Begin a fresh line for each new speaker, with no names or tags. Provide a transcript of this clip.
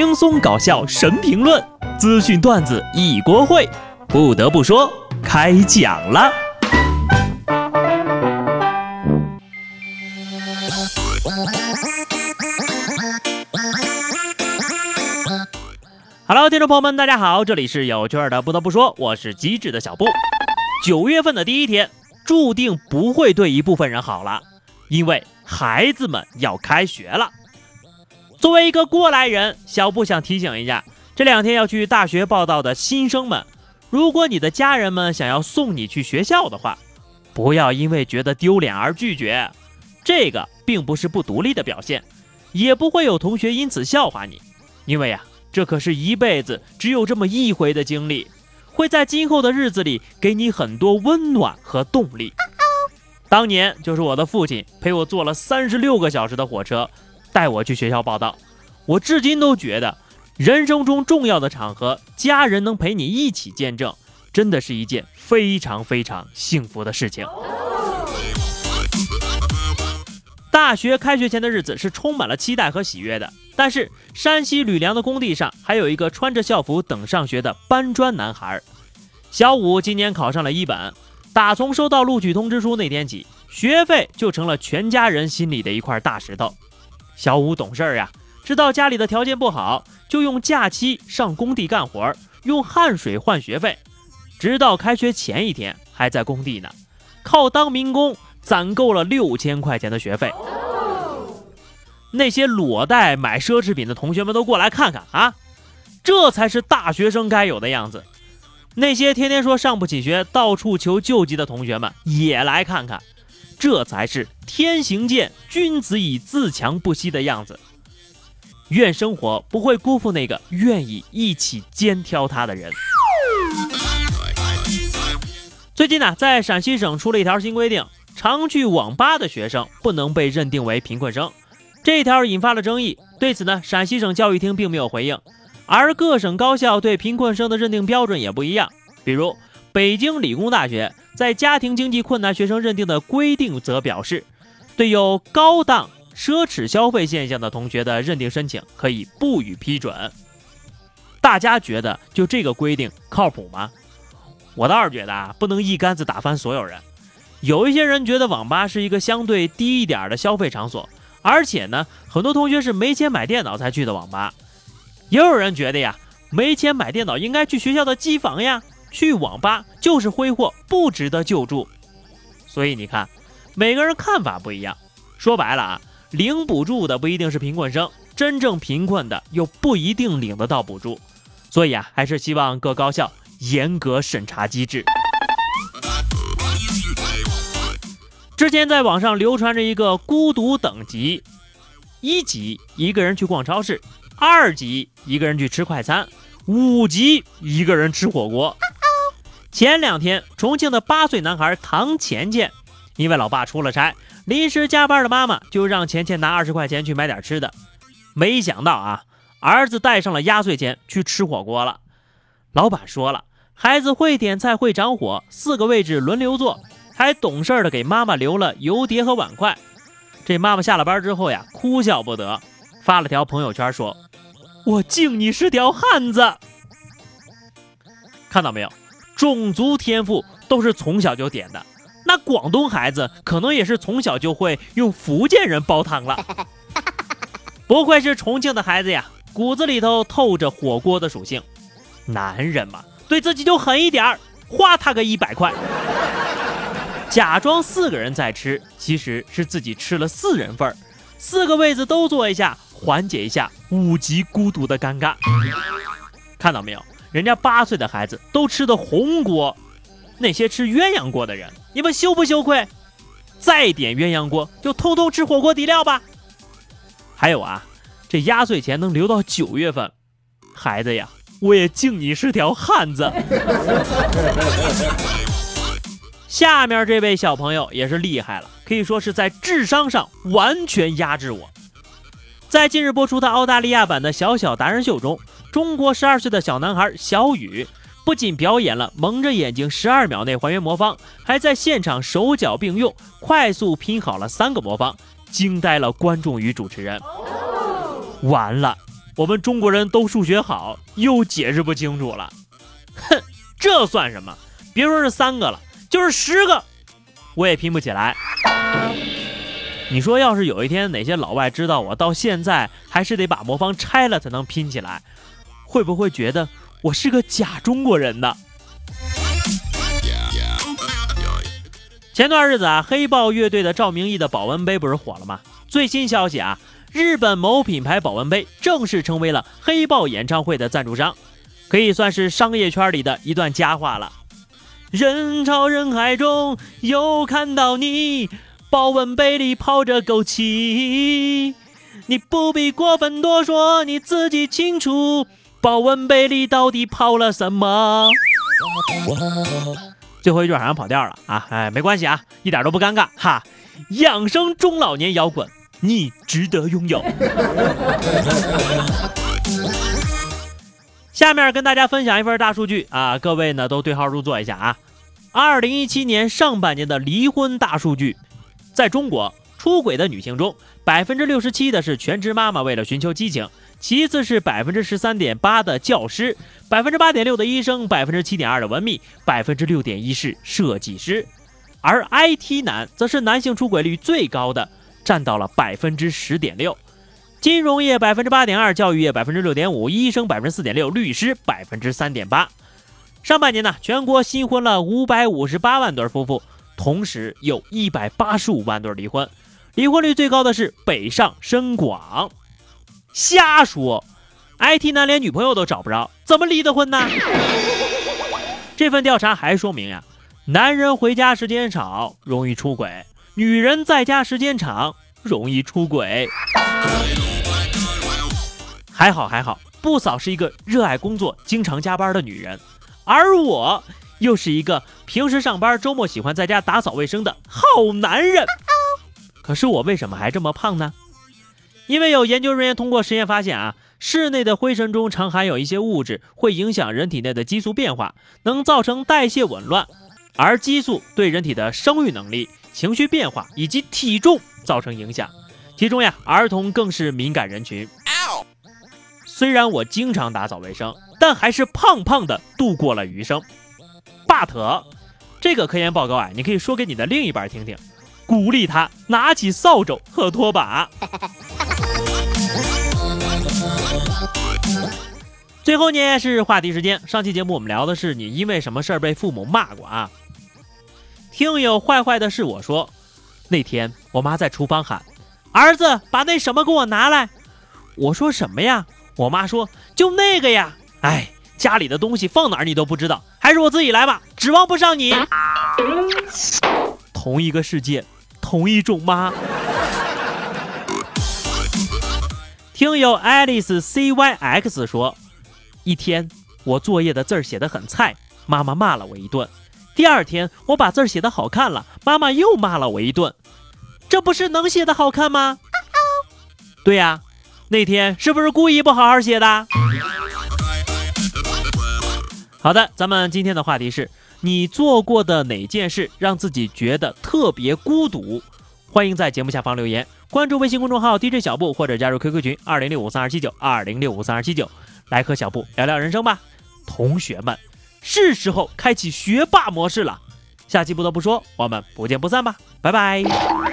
轻松搞笑神评论，资讯段子一锅烩。不得不说，开讲了。Hello，听众朋友们，大家好，这里是有趣的。不得不说，我是机智的小布。九月份的第一天，注定不会对一部分人好了，因为孩子们要开学了。作为一个过来人，小布想提醒一下这两天要去大学报道的新生们：如果你的家人们想要送你去学校的话，不要因为觉得丢脸而拒绝。这个并不是不独立的表现，也不会有同学因此笑话你，因为呀，这可是一辈子只有这么一回的经历，会在今后的日子里给你很多温暖和动力。当年就是我的父亲陪我坐了三十六个小时的火车。带我去学校报道，我至今都觉得，人生中重要的场合，家人能陪你一起见证，真的是一件非常非常幸福的事情。大学开学前的日子是充满了期待和喜悦的，但是山西吕梁的工地上还有一个穿着校服等上学的搬砖男孩。小五今年考上了一本，打从收到录取通知书那天起，学费就成了全家人心里的一块大石头。小五懂事儿呀，知道家里的条件不好，就用假期上工地干活，用汗水换学费，直到开学前一天还在工地呢，靠当民工攒够了六千块钱的学费。那些裸贷买奢侈品的同学们都过来看看啊，这才是大学生该有的样子。那些天天说上不起学、到处求救济的同学们也来看看。这才是天行健，君子以自强不息的样子。愿生活不会辜负那个愿意一起肩挑他的人。最近呢，在陕西省出了一条新规定，常去网吧的学生不能被认定为贫困生。这条引发了争议，对此呢，陕西省教育厅并没有回应。而各省高校对贫困生的认定标准也不一样，比如。北京理工大学在家庭经济困难学生认定的规定则表示，对有高档奢侈消费现象的同学的认定申请可以不予批准。大家觉得就这个规定靠谱吗？我倒是觉得啊，不能一竿子打翻所有人。有一些人觉得网吧是一个相对低一点的消费场所，而且呢，很多同学是没钱买电脑才去的网吧。也有人觉得呀，没钱买电脑应该去学校的机房呀。去网吧就是挥霍，不值得救助。所以你看，每个人看法不一样。说白了啊，领补助的不一定是贫困生，真正贫困的又不一定领得到补助。所以啊，还是希望各高校严格审查机制。之前在网上流传着一个孤独等级：一级一个人去逛超市，二级一个人去吃快餐，五级一个人吃火锅。前两天，重庆的八岁男孩唐钱钱，因为老爸出了差，临时加班的妈妈就让钱钱拿二十块钱去买点吃的。没想到啊，儿子带上了压岁钱去吃火锅了。老板说了，孩子会点菜，会掌火，四个位置轮流坐，还懂事的给妈妈留了油碟和碗筷。这妈妈下了班之后呀，哭笑不得，发了条朋友圈说：“我敬你是条汉子。”看到没有？种族天赋都是从小就点的，那广东孩子可能也是从小就会用福建人煲汤了。不愧是重庆的孩子呀，骨子里头透着火锅的属性。男人嘛，对自己就狠一点儿，花他个一百块，假装四个人在吃，其实是自己吃了四人份儿，四个位子都坐一下，缓解一下五级孤独的尴尬。看到没有？人家八岁的孩子都吃的红锅，那些吃鸳鸯锅的人，你们羞不羞愧？再点鸳鸯锅就偷偷吃火锅底料吧。还有啊，这压岁钱能留到九月份，孩子呀，我也敬你是条汉子。下面这位小朋友也是厉害了，可以说是在智商上完全压制我。在近日播出的澳大利亚版的《小小达人秀》中。中国十二岁的小男孩小雨不仅表演了蒙着眼睛十二秒内还原魔方，还在现场手脚并用，快速拼好了三个魔方，惊呆了观众与主持人。完了，我们中国人都数学好，又解释不清楚了。哼，这算什么？别说是三个了，就是十个，我也拼不起来。你说，要是有一天哪些老外知道我到现在还是得把魔方拆了才能拼起来，会不会觉得我是个假中国人呢？前段日子啊，黑豹乐队的赵明义的保温杯不是火了吗？最新消息啊，日本某品牌保温杯正式成为了黑豹演唱会的赞助商，可以算是商业圈里的一段佳话了。人潮人海中又看到你，保温杯里泡着枸杞，你不必过分多说，你自己清楚，保温杯里到底泡了什么。最后一句好像跑调了啊！哎，没关系啊，一点都不尴尬哈。养生中老年摇滚，你值得拥有。下面跟大家分享一份大数据啊，各位呢都对号入座一下啊。二零一七年上半年的离婚大数据，在中国出轨的女性中，百分之六十七的是全职妈妈为了寻求激情。其次是百分之十三点八的教师，百分之八点六的医生，百分之七点二的文秘，百分之六点一是设计师，而 IT 男则是男性出轨率最高的，占到了百分之十点六，金融业百分之八点二，教育业百分之六点五，医生百分之四点六，律师百分之三点八。上半年呢，全国新婚了五百五十八万对夫妇，同时有一百八十五万对离婚，离婚率最高的是北上深广。瞎说，IT 男连女朋友都找不着，怎么离的婚呢？这份调查还说明呀，男人回家时间少容易出轨，女人在家时间长容易出轨。还好还好，不嫂是一个热爱工作、经常加班的女人，而我又是一个平时上班、周末喜欢在家打扫卫生的好男人。可是我为什么还这么胖呢？因为有研究人员通过实验发现啊，室内的灰尘中常含有一些物质，会影响人体内的激素变化，能造成代谢紊乱，而激素对人体的生育能力、情绪变化以及体重造成影响。其中呀，儿童更是敏感人群。虽然我经常打扫卫生，但还是胖胖的度过了余生。But，这个科研报告啊，你可以说给你的另一半听听，鼓励他拿起扫帚和拖把。最后呢是话题时间。上期节目我们聊的是你因为什么事儿被父母骂过啊？听友坏坏的是我说，那天我妈在厨房喊：“儿子，把那什么给我拿来。”我说什么呀？我妈说就那个呀。哎，家里的东西放哪儿你都不知道，还是我自己来吧，指望不上你。同一个世界，同一种妈。听友 Alice CYX 说。一天，我作业的字儿写的很菜，妈妈骂了我一顿。第二天，我把字儿写的好看了，妈妈又骂了我一顿。这不是能写的好看吗？对呀，那天是不是故意不好好写的？好的，咱们今天的话题是你做过的哪件事让自己觉得特别孤独？欢迎在节目下方留言，关注微信公众号 DJ 小布或者加入 QQ 群二零六五三二七九二零六五三二七九。来和小布聊聊人生吧，同学们，是时候开启学霸模式了。下期不得不说，我们不见不散吧，拜拜。